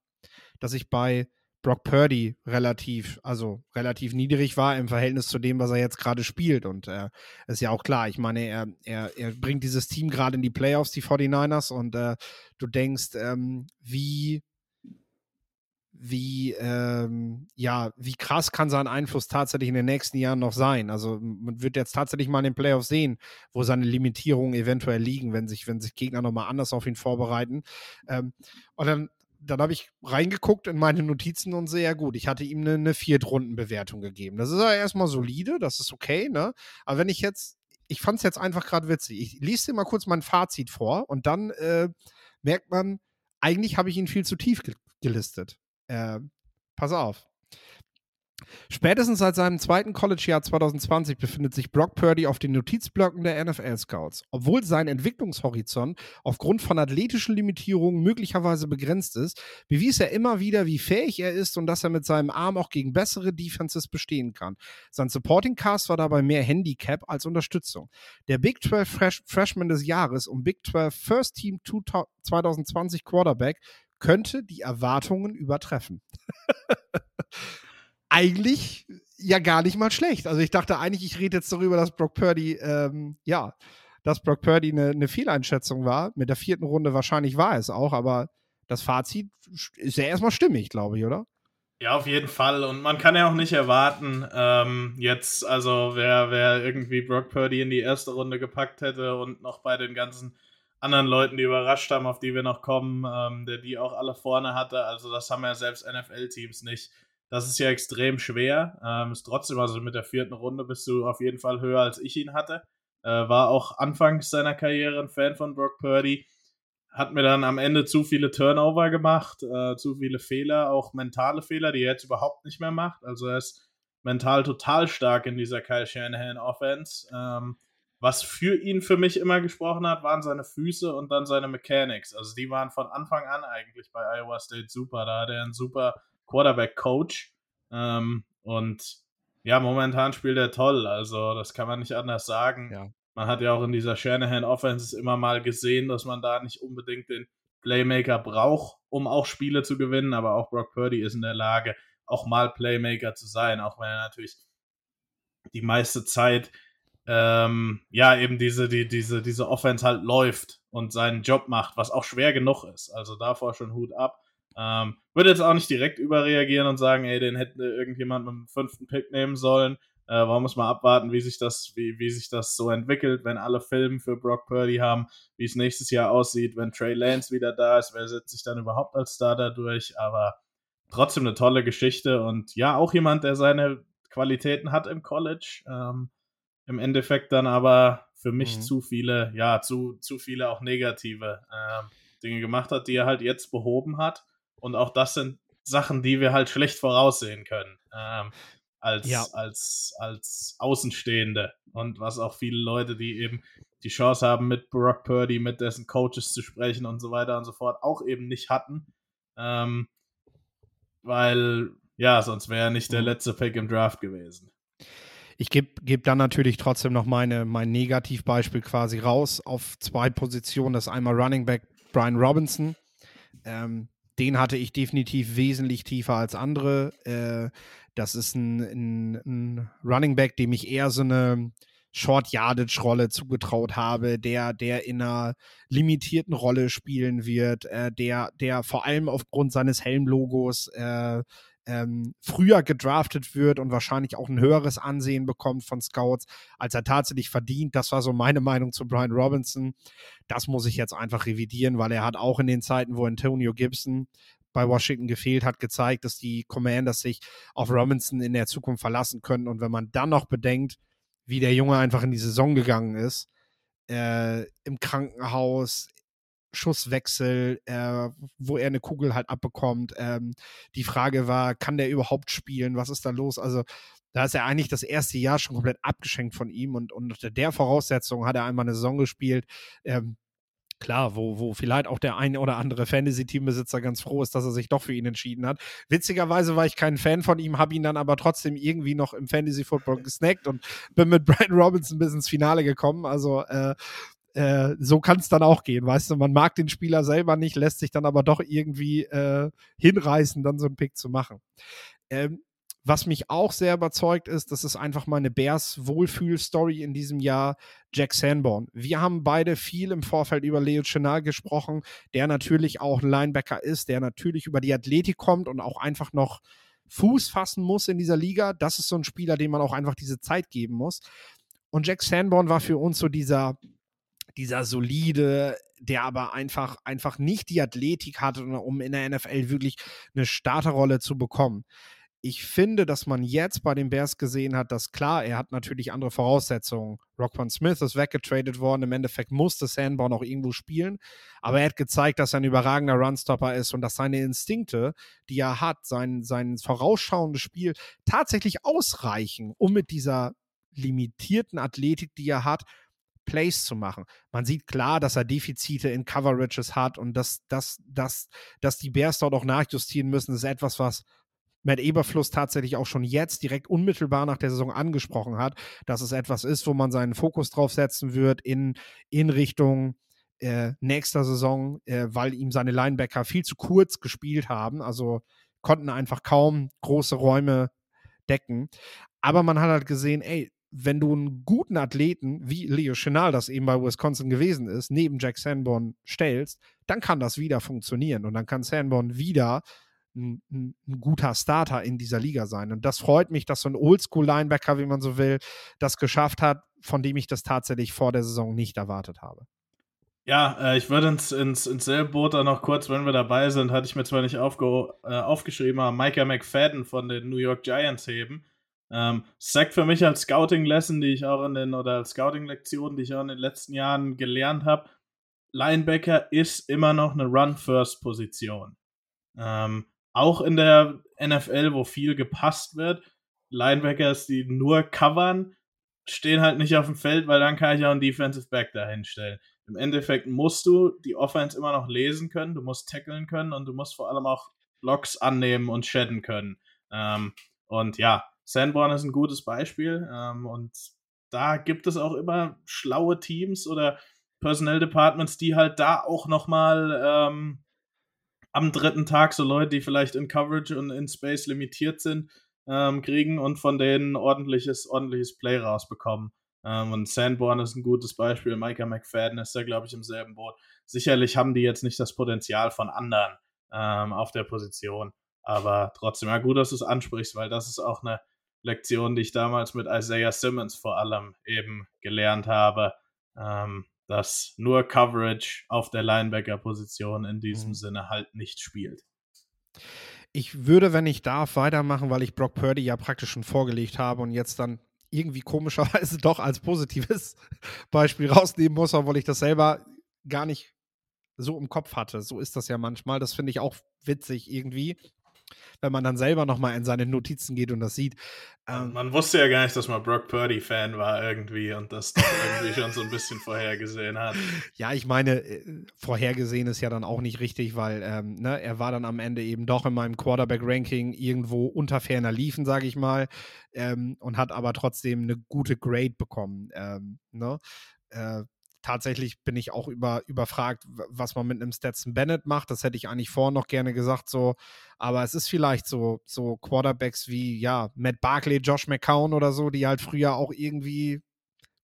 dass ich bei Brock Purdy relativ, also relativ niedrig war im Verhältnis zu dem, was er jetzt gerade spielt. Und äh, ist ja auch klar, ich meine, er, er, er bringt dieses Team gerade in die Playoffs, die 49ers, und äh, du denkst, ähm, wie, wie, ähm, ja, wie krass kann sein Einfluss tatsächlich in den nächsten Jahren noch sein. Also man wird jetzt tatsächlich mal in den Playoffs sehen, wo seine Limitierungen eventuell liegen, wenn sich, wenn sich Gegner nochmal anders auf ihn vorbereiten. Ähm, und dann dann habe ich reingeguckt in meine Notizen und sehe, ja gut, ich hatte ihm eine, eine Viertrundenbewertung gegeben. Das ist ja erstmal solide, das ist okay, ne? Aber wenn ich jetzt, ich fand es jetzt einfach gerade witzig. Ich lese dir mal kurz mein Fazit vor und dann äh, merkt man, eigentlich habe ich ihn viel zu tief ge gelistet. Äh, pass auf. Spätestens seit seinem zweiten College-Jahr 2020 befindet sich Brock Purdy auf den Notizblöcken der NFL-Scouts. Obwohl sein Entwicklungshorizont aufgrund von athletischen Limitierungen möglicherweise begrenzt ist, bewies er immer wieder, wie fähig er ist und dass er mit seinem Arm auch gegen bessere Defenses bestehen kann. Sein Supporting Cast war dabei mehr Handicap als Unterstützung. Der Big 12 Fresh Freshman des Jahres und Big 12 First Team 2020 Quarterback könnte die Erwartungen übertreffen. eigentlich ja gar nicht mal schlecht. Also ich dachte eigentlich, ich rede jetzt darüber, dass Brock Purdy, ähm, ja, dass Brock Purdy eine, eine Fehleinschätzung war. Mit der vierten Runde wahrscheinlich war es auch, aber das Fazit ist ja erstmal stimmig, glaube ich, oder? Ja, auf jeden Fall. Und man kann ja auch nicht erwarten, ähm, jetzt, also wer, wer irgendwie Brock Purdy in die erste Runde gepackt hätte und noch bei den ganzen anderen Leuten, die überrascht haben, auf die wir noch kommen, ähm, der die auch alle vorne hatte. Also das haben ja selbst NFL-Teams nicht. Das ist ja extrem schwer. Ähm, ist trotzdem, also mit der vierten Runde bist du auf jeden Fall höher, als ich ihn hatte. Äh, war auch anfangs seiner Karriere ein Fan von Brock Purdy. Hat mir dann am Ende zu viele Turnover gemacht, äh, zu viele Fehler, auch mentale Fehler, die er jetzt überhaupt nicht mehr macht. Also er ist mental total stark in dieser Kyle Shanahan Offense. Ähm, was für ihn für mich immer gesprochen hat, waren seine Füße und dann seine Mechanics. Also die waren von Anfang an eigentlich bei Iowa State super. Da hat er einen super Quarterback-Coach. Ähm, und ja, momentan spielt er toll. Also, das kann man nicht anders sagen. Ja. Man hat ja auch in dieser Shanahan Offense immer mal gesehen, dass man da nicht unbedingt den Playmaker braucht, um auch Spiele zu gewinnen. Aber auch Brock Purdy ist in der Lage, auch mal Playmaker zu sein, auch wenn er natürlich die meiste Zeit ähm, ja eben diese, die, diese, diese Offense halt läuft und seinen Job macht, was auch schwer genug ist. Also davor schon Hut ab. Ähm, würde jetzt auch nicht direkt überreagieren und sagen, ey, den hätte irgendjemand mit dem fünften Pick nehmen sollen. Äh, warum muss man abwarten, wie sich das, wie, wie sich das so entwickelt, wenn alle Filme für Brock Purdy haben, wie es nächstes Jahr aussieht, wenn Trey Lance wieder da ist, wer setzt sich dann überhaupt als Starter durch, aber trotzdem eine tolle Geschichte und ja, auch jemand, der seine Qualitäten hat im College, ähm, im Endeffekt dann aber für mich mhm. zu viele, ja, zu, zu viele auch negative ähm, Dinge gemacht hat, die er halt jetzt behoben hat und auch das sind Sachen, die wir halt schlecht voraussehen können. Ähm, als, ja. als, als Außenstehende. Und was auch viele Leute, die eben die Chance haben, mit Brock Purdy, mit dessen Coaches zu sprechen und so weiter und so fort, auch eben nicht hatten. Ähm, weil, ja, sonst wäre er nicht der mhm. letzte Pick im Draft gewesen. Ich gebe geb dann natürlich trotzdem noch meine, mein Negativbeispiel quasi raus auf zwei Positionen. Das ist einmal Running Back Brian Robinson. Ähm, den hatte ich definitiv wesentlich tiefer als andere. Äh, das ist ein, ein, ein, Running Back, dem ich eher so eine Short Yardage Rolle zugetraut habe, der, der in einer limitierten Rolle spielen wird, äh, der, der vor allem aufgrund seines Helmlogos äh, ähm, früher gedraftet wird und wahrscheinlich auch ein höheres Ansehen bekommt von Scouts, als er tatsächlich verdient. Das war so meine Meinung zu Brian Robinson. Das muss ich jetzt einfach revidieren, weil er hat auch in den Zeiten, wo Antonio Gibson bei Washington gefehlt hat, gezeigt, dass die Commanders sich auf Robinson in der Zukunft verlassen können. Und wenn man dann noch bedenkt, wie der Junge einfach in die Saison gegangen ist, äh, im Krankenhaus, Schusswechsel, äh, wo er eine Kugel halt abbekommt. Ähm, die Frage war, kann der überhaupt spielen? Was ist da los? Also da ist er eigentlich das erste Jahr schon komplett abgeschenkt von ihm und, und unter der Voraussetzung hat er einmal eine Saison gespielt. Ähm, klar, wo, wo vielleicht auch der ein oder andere Fantasy-Teambesitzer ganz froh ist, dass er sich doch für ihn entschieden hat. Witzigerweise war ich kein Fan von ihm, habe ihn dann aber trotzdem irgendwie noch im Fantasy-Football gesnackt und bin mit Brian Robinson bis ins Finale gekommen. Also äh, äh, so kann es dann auch gehen, weißt du, man mag den Spieler selber nicht, lässt sich dann aber doch irgendwie äh, hinreißen, dann so einen Pick zu machen. Ähm, Was mich auch sehr überzeugt ist, das ist einfach meine Bears Wohlfühl-Story in diesem Jahr, Jack Sanborn. Wir haben beide viel im Vorfeld über Leo Chenal gesprochen, der natürlich auch ein Linebacker ist, der natürlich über die Athletik kommt und auch einfach noch Fuß fassen muss in dieser Liga. Das ist so ein Spieler, dem man auch einfach diese Zeit geben muss. Und Jack Sanborn war für uns so dieser, dieser solide, der aber einfach, einfach nicht die Athletik hatte, um in der NFL wirklich eine Starterrolle zu bekommen ich finde, dass man jetzt bei den Bears gesehen hat, dass klar, er hat natürlich andere Voraussetzungen. Rockman Smith ist weggetradet worden. Im Endeffekt musste Sanborn auch irgendwo spielen. Aber er hat gezeigt, dass er ein überragender Runstopper ist und dass seine Instinkte, die er hat, sein, sein vorausschauendes Spiel tatsächlich ausreichen, um mit dieser limitierten Athletik, die er hat, Plays zu machen. Man sieht klar, dass er Defizite in Coverages hat und dass, dass, dass, dass die Bears dort auch nachjustieren müssen, das ist etwas, was Matt Eberfluss tatsächlich auch schon jetzt direkt unmittelbar nach der Saison angesprochen hat, dass es etwas ist, wo man seinen Fokus drauf setzen wird in, in Richtung äh, nächster Saison, äh, weil ihm seine Linebacker viel zu kurz gespielt haben, also konnten einfach kaum große Räume decken. Aber man hat halt gesehen, ey, wenn du einen guten Athleten, wie Leo Chenal das eben bei Wisconsin gewesen ist, neben Jack Sanborn stellst, dann kann das wieder funktionieren und dann kann Sanborn wieder ein, ein, ein, guter Starter in dieser Liga sein. Und das freut mich, dass so ein Oldschool-Linebacker, wie man so will, das geschafft hat, von dem ich das tatsächlich vor der Saison nicht erwartet habe. Ja, äh, ich würde ins, ins, ins selbe Boot da noch kurz, wenn wir dabei sind, hatte ich mir zwar nicht aufge, äh, aufgeschrieben, aber Micah McFadden von den New York Giants heben. Ähm, sagt für mich als Scouting-Lesson, die ich auch in den, oder als Scouting-Lektionen, die ich auch in den letzten Jahren gelernt habe, Linebacker ist immer noch eine Run-First-Position. Ähm, auch in der NFL, wo viel gepasst wird, Linebackers, die nur covern, stehen halt nicht auf dem Feld, weil dann kann ich auch einen Defensive Back dahinstellen. Im Endeffekt musst du die Offense immer noch lesen können, du musst tackeln können und du musst vor allem auch Blocks annehmen und shedden können. Ähm, und ja, Sanborn ist ein gutes Beispiel ähm, und da gibt es auch immer schlaue Teams oder Personnel Departments, die halt da auch nochmal ähm, am dritten Tag so Leute, die vielleicht in Coverage und in Space limitiert sind, ähm, kriegen und von denen ordentliches, ordentliches Play rausbekommen. Ähm, und Sanborn ist ein gutes Beispiel. Micah McFadden ist da, glaube ich, im selben Boot. Sicherlich haben die jetzt nicht das Potenzial von anderen ähm, auf der Position. Aber trotzdem, ja, gut, dass du es ansprichst, weil das ist auch eine Lektion, die ich damals mit Isaiah Simmons vor allem eben gelernt habe. Ähm, dass nur Coverage auf der Linebacker-Position in diesem mhm. Sinne halt nicht spielt. Ich würde, wenn ich darf, weitermachen, weil ich Brock Purdy ja praktisch schon vorgelegt habe und jetzt dann irgendwie komischerweise doch als positives Beispiel rausnehmen muss, obwohl ich das selber gar nicht so im Kopf hatte. So ist das ja manchmal. Das finde ich auch witzig irgendwie wenn man dann selber nochmal in seine Notizen geht und das sieht. Ähm, man wusste ja gar nicht, dass man Brock Purdy-Fan war irgendwie und das irgendwie schon so ein bisschen vorhergesehen hat. Ja, ich meine, äh, vorhergesehen ist ja dann auch nicht richtig, weil ähm, ne, er war dann am Ende eben doch in meinem Quarterback-Ranking irgendwo unter ferner Liefen, sage ich mal, ähm, und hat aber trotzdem eine gute Grade bekommen. Ähm, ne? Äh, tatsächlich bin ich auch über, überfragt, was man mit einem Stetson Bennett macht. Das hätte ich eigentlich vorher noch gerne gesagt, so. Aber es ist vielleicht so, so Quarterbacks wie, ja, Matt Barkley, Josh McCown oder so, die halt früher auch irgendwie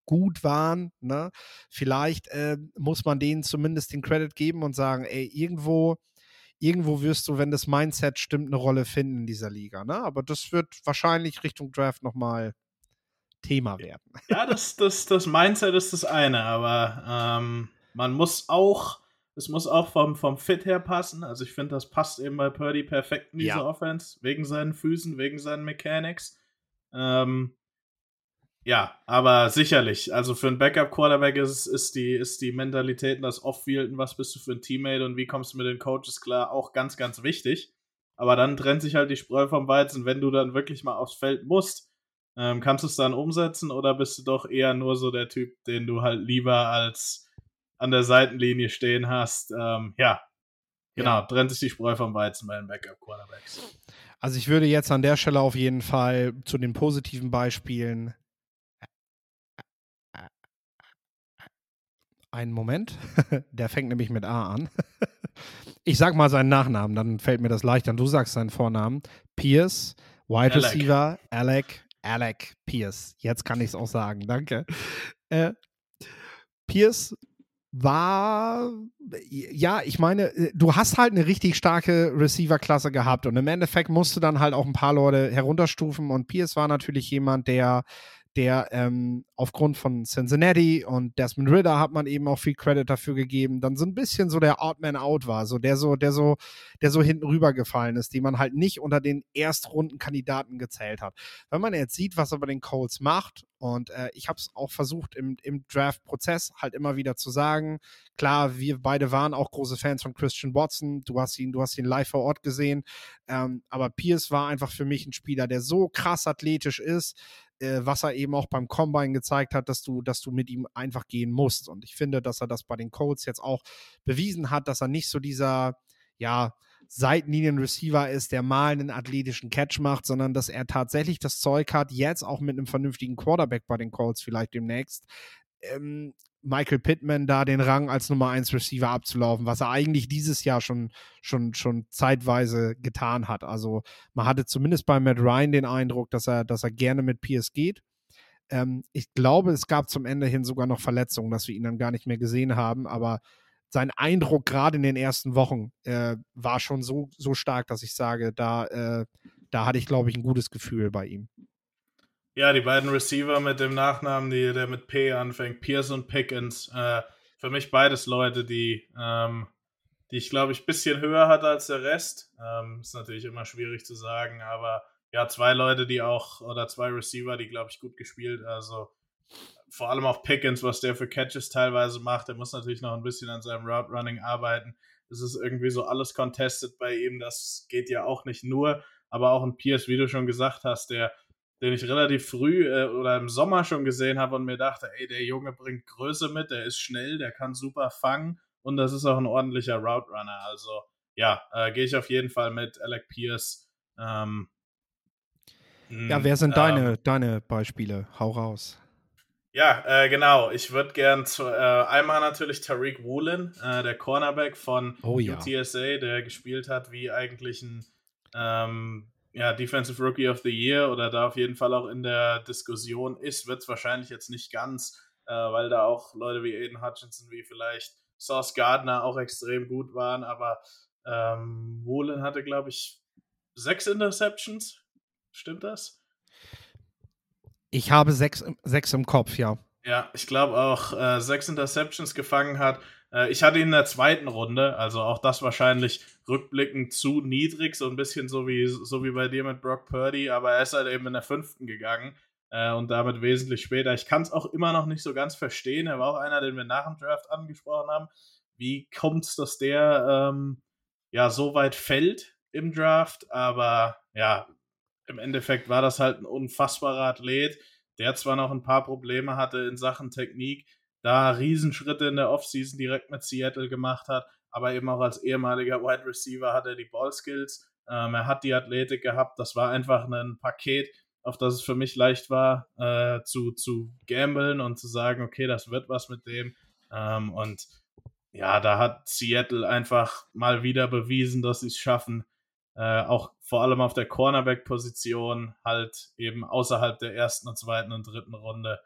gut waren. Ne? Vielleicht äh, muss man denen zumindest den Credit geben und sagen, ey, irgendwo, irgendwo wirst du, wenn das Mindset stimmt, eine Rolle finden in dieser Liga. Ne? Aber das wird wahrscheinlich Richtung Draft nochmal Thema werden. Ja, das, das, das Mindset ist das eine, aber ähm, man muss auch, es muss auch vom, vom Fit her passen. Also ich finde, das passt eben bei Purdy perfekt in diese ja. Offense, wegen seinen Füßen, wegen seinen Mechanics. Ähm, ja, aber sicherlich. Also für einen Backup-Quarterback ist, ist, die, ist die Mentalität und das Off-Field und was bist du für ein Teammate und wie kommst du mit den Coaches klar auch ganz, ganz wichtig. Aber dann trennt sich halt die Spreu vom Weizen, wenn du dann wirklich mal aufs Feld musst ähm, kannst du es dann umsetzen oder bist du doch eher nur so der Typ, den du halt lieber als an der Seitenlinie stehen hast? Ähm, ja, genau, ja. trennt sich die Spreu vom Weizen bei den Backup-Quarterbacks. Also ich würde jetzt an der Stelle auf jeden Fall zu den positiven Beispielen einen Moment. Der fängt nämlich mit A an. Ich sag mal seinen Nachnamen, dann fällt mir das leichter. Du sagst seinen Vornamen. Pierce Wide. Receiver, Alec, Alec Pierce. Jetzt kann ich es auch sagen, danke. Äh, Pierce war, ja, ich meine, äh, du hast halt eine richtig starke Receiver-Klasse gehabt und im Endeffekt musst du dann halt auch ein paar Leute herunterstufen und Pierce war natürlich jemand, der der ähm, aufgrund von Cincinnati und Desmond Ritter hat man eben auch viel Credit dafür gegeben, dann so ein bisschen so der Odd Man Out war, so der so, der so, der so hinten rübergefallen ist, den man halt nicht unter den Erstrundenkandidaten gezählt hat. Wenn man jetzt sieht, was er bei den Colts macht, und äh, ich habe es auch versucht im, im Draft-Prozess halt immer wieder zu sagen, klar, wir beide waren auch große Fans von Christian Watson, du hast ihn, du hast ihn live vor Ort gesehen, ähm, aber Pierce war einfach für mich ein Spieler, der so krass athletisch ist, äh, was er eben auch beim Combine gezeigt hat, dass du, dass du mit ihm einfach gehen musst. Und ich finde, dass er das bei den Colts jetzt auch bewiesen hat, dass er nicht so dieser, ja, Seitenlinien-Receiver ist, der mal einen athletischen Catch macht, sondern dass er tatsächlich das Zeug hat, jetzt auch mit einem vernünftigen Quarterback bei den Colts vielleicht demnächst, ähm, Michael Pittman da den Rang als Nummer 1 Receiver abzulaufen, was er eigentlich dieses Jahr schon, schon, schon zeitweise getan hat. Also man hatte zumindest bei Matt Ryan den Eindruck, dass er, dass er gerne mit Pierce geht. Ähm, ich glaube, es gab zum Ende hin sogar noch Verletzungen, dass wir ihn dann gar nicht mehr gesehen haben, aber sein Eindruck gerade in den ersten Wochen äh, war schon so, so stark, dass ich sage, da, äh, da hatte ich, glaube ich, ein gutes Gefühl bei ihm. Ja, die beiden Receiver mit dem Nachnamen, die, der mit P anfängt, Pierce und Pickens. Äh, für mich beides Leute, die, ähm, die ich, glaube ich, ein bisschen höher hatte als der Rest. Ähm, ist natürlich immer schwierig zu sagen, aber ja, zwei Leute, die auch, oder zwei Receiver, die, glaube ich, gut gespielt. Also vor allem auch Pickens, was der für Catches teilweise macht. Der muss natürlich noch ein bisschen an seinem Route Running arbeiten. Es ist irgendwie so alles contested bei ihm. Das geht ja auch nicht nur, aber auch ein Pierce, wie du schon gesagt hast, der den ich relativ früh äh, oder im Sommer schon gesehen habe und mir dachte, ey, der Junge bringt Größe mit, der ist schnell, der kann super fangen und das ist auch ein ordentlicher Route Runner. Also ja, äh, gehe ich auf jeden Fall mit Alec Pierce. Ähm, ja, wer sind ähm, deine, deine Beispiele? Hau raus. Ja, äh, genau. Ich würde gern zu, äh, einmal natürlich Tariq Woolen, äh, der Cornerback von oh, ja. UTSA, der gespielt hat wie eigentlich ein ähm, ja, Defensive Rookie of the Year oder da auf jeden Fall auch in der Diskussion ist, wird es wahrscheinlich jetzt nicht ganz, äh, weil da auch Leute wie Aiden Hutchinson, wie vielleicht Sauce Gardner auch extrem gut waren, aber ähm, Woolen hatte, glaube ich, sechs Interceptions. Stimmt das? Ich habe sechs, sechs im Kopf, ja. Ja, ich glaube auch äh, sechs Interceptions gefangen hat. Äh, ich hatte ihn in der zweiten Runde, also auch das wahrscheinlich rückblickend zu niedrig, so ein bisschen so wie, so wie bei dir mit Brock Purdy, aber er ist halt eben in der fünften gegangen äh, und damit wesentlich später. Ich kann es auch immer noch nicht so ganz verstehen. Er war auch einer, den wir nach dem Draft angesprochen haben. Wie kommt es, dass der ähm, ja so weit fällt im Draft? Aber ja, im Endeffekt war das halt ein unfassbarer Athlet, der zwar noch ein paar Probleme hatte in Sachen Technik, da Riesenschritte in der Offseason direkt mit Seattle gemacht hat, aber eben auch als ehemaliger Wide Receiver hat er die Ballskills, ähm, er hat die Athletik gehabt, das war einfach ein Paket, auf das es für mich leicht war, äh, zu, zu gamblen und zu sagen, okay, das wird was mit dem. Ähm, und ja, da hat Seattle einfach mal wieder bewiesen, dass sie es schaffen, äh, auch vor allem auf der Cornerback-Position halt eben außerhalb der ersten und zweiten und dritten Runde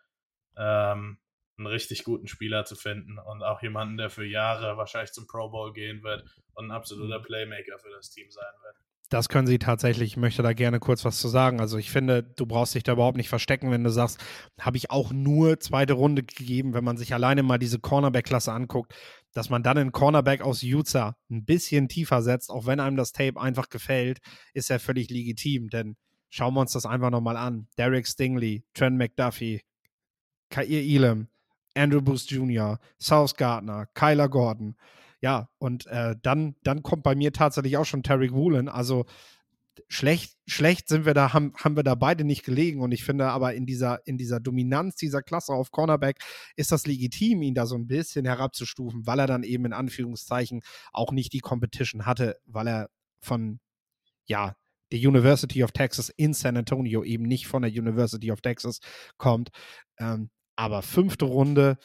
ähm, einen richtig guten Spieler zu finden und auch jemanden, der für Jahre wahrscheinlich zum Pro Bowl gehen wird und ein absoluter mhm. Playmaker für das Team sein wird. Das können sie tatsächlich. Ich möchte da gerne kurz was zu sagen. Also ich finde, du brauchst dich da überhaupt nicht verstecken, wenn du sagst, habe ich auch nur zweite Runde gegeben, wenn man sich alleine mal diese Cornerback-Klasse anguckt, dass man dann einen Cornerback aus Utah ein bisschen tiefer setzt, auch wenn einem das Tape einfach gefällt, ist ja völlig legitim. Denn schauen wir uns das einfach nochmal an. Derek Stingley, Trent McDuffie, Kair Elam, Andrew Booth Jr., South Gardner, Kyler Gordon. Ja, und äh, dann, dann kommt bei mir tatsächlich auch schon Tarek Woolen. Also schlecht, schlecht sind wir da, haben, haben wir da beide nicht gelegen. Und ich finde aber in dieser, in dieser Dominanz dieser Klasse auf Cornerback ist das legitim, ihn da so ein bisschen herabzustufen, weil er dann eben in Anführungszeichen auch nicht die Competition hatte, weil er von, ja, der University of Texas in San Antonio eben nicht von der University of Texas kommt. Ähm, aber fünfte Runde,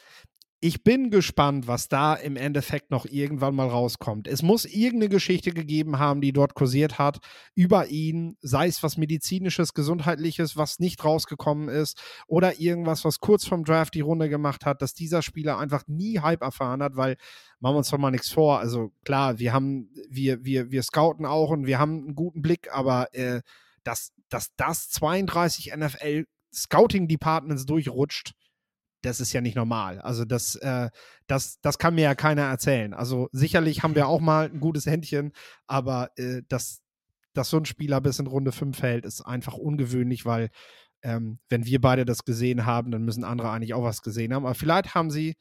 ich bin gespannt, was da im Endeffekt noch irgendwann mal rauskommt. Es muss irgendeine Geschichte gegeben haben, die dort kursiert hat, über ihn, sei es was medizinisches, gesundheitliches, was nicht rausgekommen ist, oder irgendwas, was kurz vom Draft die Runde gemacht hat, dass dieser Spieler einfach nie Hype erfahren hat, weil machen wir uns doch mal nichts vor. Also klar, wir haben, wir, wir, wir scouten auch und wir haben einen guten Blick, aber äh, dass, dass das 32 NFL Scouting Departments durchrutscht, das ist ja nicht normal. Also das, äh, das, das kann mir ja keiner erzählen. Also sicherlich haben wir auch mal ein gutes Händchen, aber äh, dass, dass so ein Spieler bis in Runde 5 fällt, ist einfach ungewöhnlich, weil ähm, wenn wir beide das gesehen haben, dann müssen andere eigentlich auch was gesehen haben. Aber vielleicht haben sie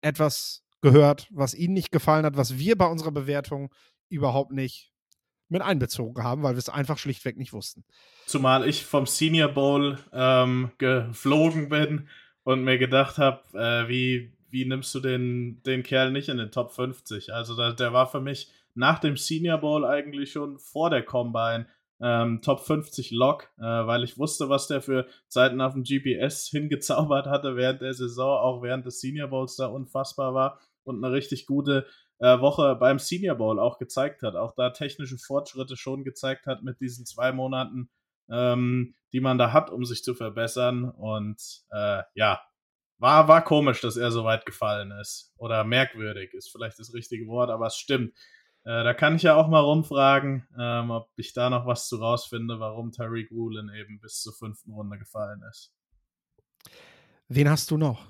etwas gehört, was ihnen nicht gefallen hat, was wir bei unserer Bewertung überhaupt nicht mit einbezogen haben, weil wir es einfach schlichtweg nicht wussten. Zumal ich vom Senior Bowl ähm, geflogen bin und mir gedacht habe, äh, wie, wie nimmst du den, den Kerl nicht in den Top 50? Also da, der war für mich nach dem Senior Bowl eigentlich schon vor der Combine ähm, Top 50 Lock, äh, weil ich wusste, was der für Zeiten auf dem GPS hingezaubert hatte während der Saison, auch während des Senior Bowls da unfassbar war und eine richtig gute äh, Woche beim Senior Bowl auch gezeigt hat, auch da technische Fortschritte schon gezeigt hat mit diesen zwei Monaten ähm, die man da hat, um sich zu verbessern. Und äh, ja, war, war komisch, dass er so weit gefallen ist. Oder merkwürdig ist vielleicht das richtige Wort, aber es stimmt. Äh, da kann ich ja auch mal rumfragen, ähm, ob ich da noch was zu rausfinde, warum Tariq Woolen eben bis zur fünften Runde gefallen ist. Wen hast du noch?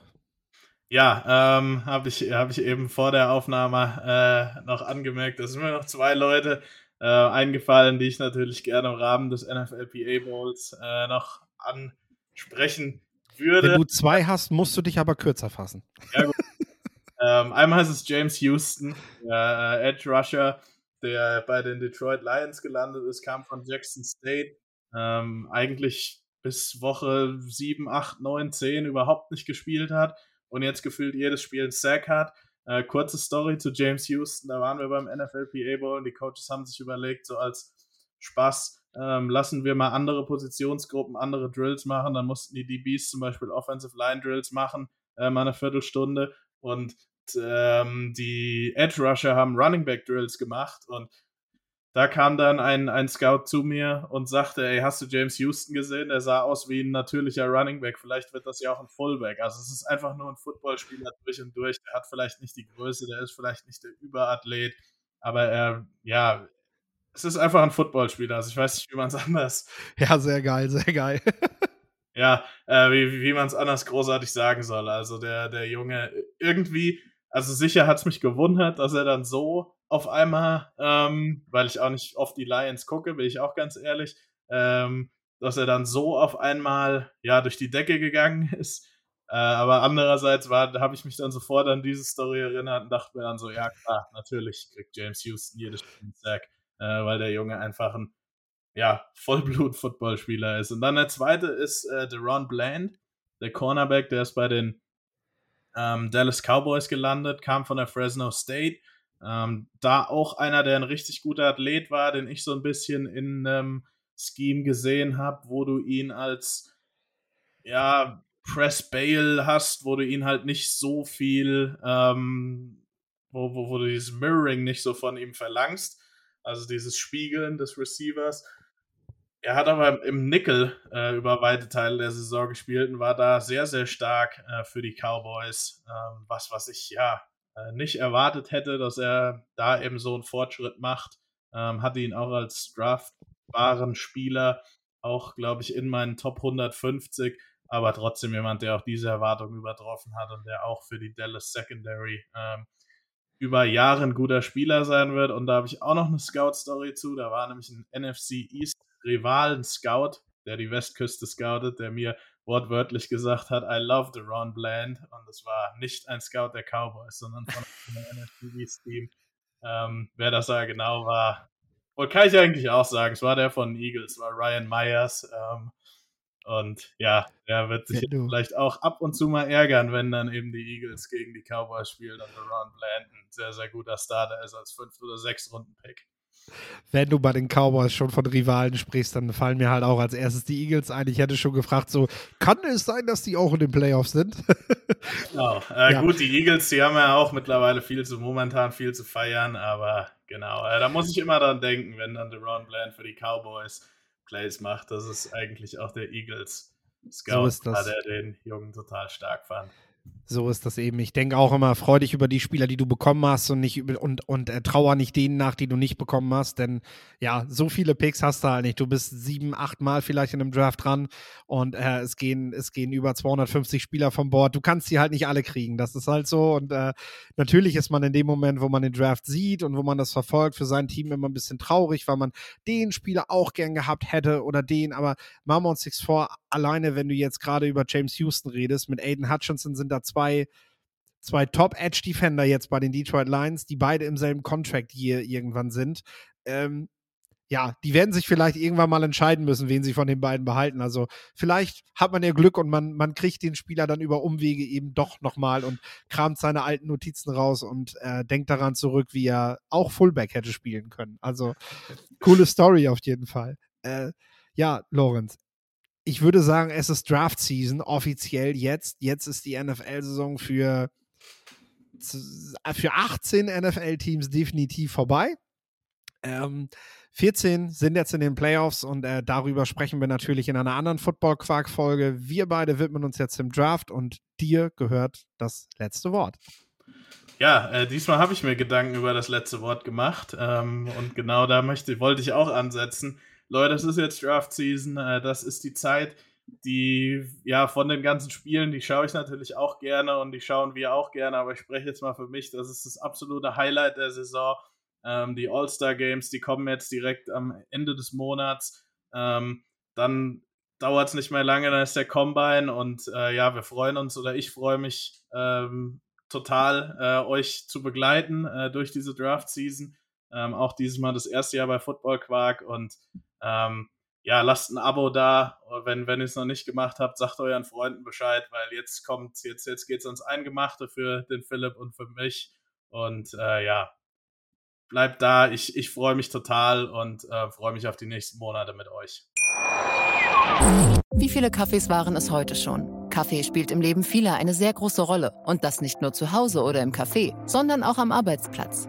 Ja, ähm, habe ich, hab ich eben vor der Aufnahme äh, noch angemerkt. Es sind mir noch zwei Leute, äh, eingefallen, die ich natürlich gerne im Rahmen des NFLPA Bowls äh, noch ansprechen würde. Wenn du zwei hast, musst du dich aber kürzer fassen. Ja, gut. ähm, einmal ist es James Houston, der äh, Edge Rusher, der bei den Detroit Lions gelandet ist, kam von Jackson State. Ähm, eigentlich bis Woche 7, 8, 9, 10 überhaupt nicht gespielt hat und jetzt gefühlt jedes Spiel einen Sack hat. Äh, kurze Story zu James Houston, da waren wir beim NFLPA Bowl und die Coaches haben sich überlegt, so als Spaß, ähm, lassen wir mal andere Positionsgruppen, andere Drills machen. Dann mussten die DBs zum Beispiel Offensive Line Drills machen, äh, mal eine Viertelstunde. Und ähm, die Edge Rusher haben Running Back Drills gemacht. Und da kam dann ein, ein Scout zu mir und sagte, ey, hast du James Houston gesehen? Der sah aus wie ein natürlicher Running Back. Vielleicht wird das ja auch ein Fullback. Also es ist einfach nur ein Footballspieler durch und durch. Der hat vielleicht nicht die Größe, der ist vielleicht nicht der Überathlet, aber er, ja, es ist einfach ein Footballspieler. Also ich weiß nicht, wie man es anders. Ja, sehr geil, sehr geil. ja, äh, wie, wie man es anders großartig sagen soll. Also der, der Junge irgendwie, also sicher hat es mich gewundert, dass er dann so auf einmal, ähm, weil ich auch nicht oft die Lions gucke, bin ich auch ganz ehrlich, ähm, dass er dann so auf einmal ja durch die Decke gegangen ist. Äh, aber andererseits habe ich mich dann sofort an diese Story erinnert und dachte mir dann so, ja klar, natürlich kriegt James Houston jedes Spiel Sack, äh, weil der Junge einfach ein ja, Vollblut-Footballspieler ist. Und dann der zweite ist äh, Deron Bland, der Cornerback, der ist bei den ähm, Dallas Cowboys gelandet, kam von der Fresno State ähm, da auch einer, der ein richtig guter Athlet war, den ich so ein bisschen in einem Scheme gesehen habe, wo du ihn als ja, Press Bail hast, wo du ihn halt nicht so viel, ähm, wo, wo, wo du dieses Mirroring nicht so von ihm verlangst, also dieses Spiegeln des Receivers. Er hat aber im Nickel äh, über weite Teile der Saison gespielt und war da sehr, sehr stark äh, für die Cowboys. Ähm, was, was ich ja nicht erwartet hätte, dass er da eben so einen Fortschritt macht. Ähm, hatte ihn auch als draftbaren Spieler auch, glaube ich, in meinen Top 150, aber trotzdem jemand, der auch diese Erwartung übertroffen hat und der auch für die Dallas Secondary ähm, über Jahre ein guter Spieler sein wird. Und da habe ich auch noch eine Scout-Story zu. Da war nämlich ein NFC East Rivalen Scout, der die Westküste scoutet, der mir wortwörtlich gesagt hat, I love the Ron Bland. Und es war nicht ein Scout der Cowboys, sondern von einem NFTV-Team. Ähm, wer das da genau war, und kann ich eigentlich auch sagen, es war der von Eagles, war Ryan Myers. Ähm, und ja, der wird sich ja, vielleicht auch ab und zu mal ärgern, wenn dann eben die Eagles gegen die Cowboys spielen und der Ron Bland ein sehr, sehr guter Starter ist als 5- oder 6-Runden-Pick. Wenn du bei den Cowboys schon von Rivalen sprichst, dann fallen mir halt auch als erstes die Eagles ein. Ich hätte schon gefragt, so, kann es sein, dass die auch in den Playoffs sind? genau. Äh, ja. Gut, die Eagles, die haben ja auch mittlerweile viel zu, momentan viel zu feiern, aber genau, äh, da muss ich immer dran denken, wenn dann Deron Bland für die Cowboys Plays macht, das ist eigentlich auch der Eagles Scout, so der den Jungen total stark fand. So ist das eben. Ich denke auch immer, freu dich über die Spieler, die du bekommen hast und nicht und, und äh, trauer nicht denen nach, die du nicht bekommen hast. Denn ja, so viele Picks hast du halt nicht. Du bist sieben, acht Mal vielleicht in einem Draft dran und äh, es, gehen, es gehen über 250 Spieler vom Board. Du kannst sie halt nicht alle kriegen. Das ist halt so. Und äh, natürlich ist man in dem Moment, wo man den Draft sieht und wo man das verfolgt, für sein Team immer ein bisschen traurig, weil man den Spieler auch gern gehabt hätte oder den. Aber machen wir uns nichts vor, alleine wenn du jetzt gerade über James Houston redest, mit Aiden Hutchinson sind da zwei zwei, zwei Top-Edge-Defender jetzt bei den Detroit Lions, die beide im selben Contract hier irgendwann sind. Ähm, ja, die werden sich vielleicht irgendwann mal entscheiden müssen, wen sie von den beiden behalten. Also vielleicht hat man ja Glück und man, man kriegt den Spieler dann über Umwege eben doch nochmal und kramt seine alten Notizen raus und äh, denkt daran zurück, wie er auch Fullback hätte spielen können. Also coole Story auf jeden Fall. Äh, ja, Lorenz, ich würde sagen, es ist Draft Season offiziell jetzt. Jetzt ist die NFL-Saison für, für 18 NFL-Teams definitiv vorbei. Ähm, 14 sind jetzt in den Playoffs und äh, darüber sprechen wir natürlich in einer anderen Football-Quark-Folge. Wir beide widmen uns jetzt dem Draft und dir gehört das letzte Wort. Ja, äh, diesmal habe ich mir Gedanken über das letzte Wort gemacht ähm, und genau da möchte, wollte ich auch ansetzen. Leute, das ist jetzt Draft Season, äh, das ist die Zeit, die, ja, von den ganzen Spielen, die schaue ich natürlich auch gerne und die schauen wir auch gerne, aber ich spreche jetzt mal für mich, das ist das absolute Highlight der Saison. Ähm, die All-Star Games, die kommen jetzt direkt am Ende des Monats. Ähm, dann dauert es nicht mehr lange, dann ist der Combine und äh, ja, wir freuen uns oder ich freue mich ähm, total, äh, euch zu begleiten äh, durch diese Draft Season. Ähm, auch dieses Mal das erste Jahr bei Football Quark und ähm, ja, lasst ein Abo da. Wenn, wenn ihr es noch nicht gemacht habt, sagt euren Freunden Bescheid, weil jetzt kommt, jetzt, jetzt geht es ans Eingemachte für den Philipp und für mich. Und äh, ja, bleibt da. Ich, ich freue mich total und äh, freue mich auf die nächsten Monate mit euch. Wie viele Kaffees waren es heute schon? Kaffee spielt im Leben vieler eine sehr große Rolle. Und das nicht nur zu Hause oder im Café, sondern auch am Arbeitsplatz.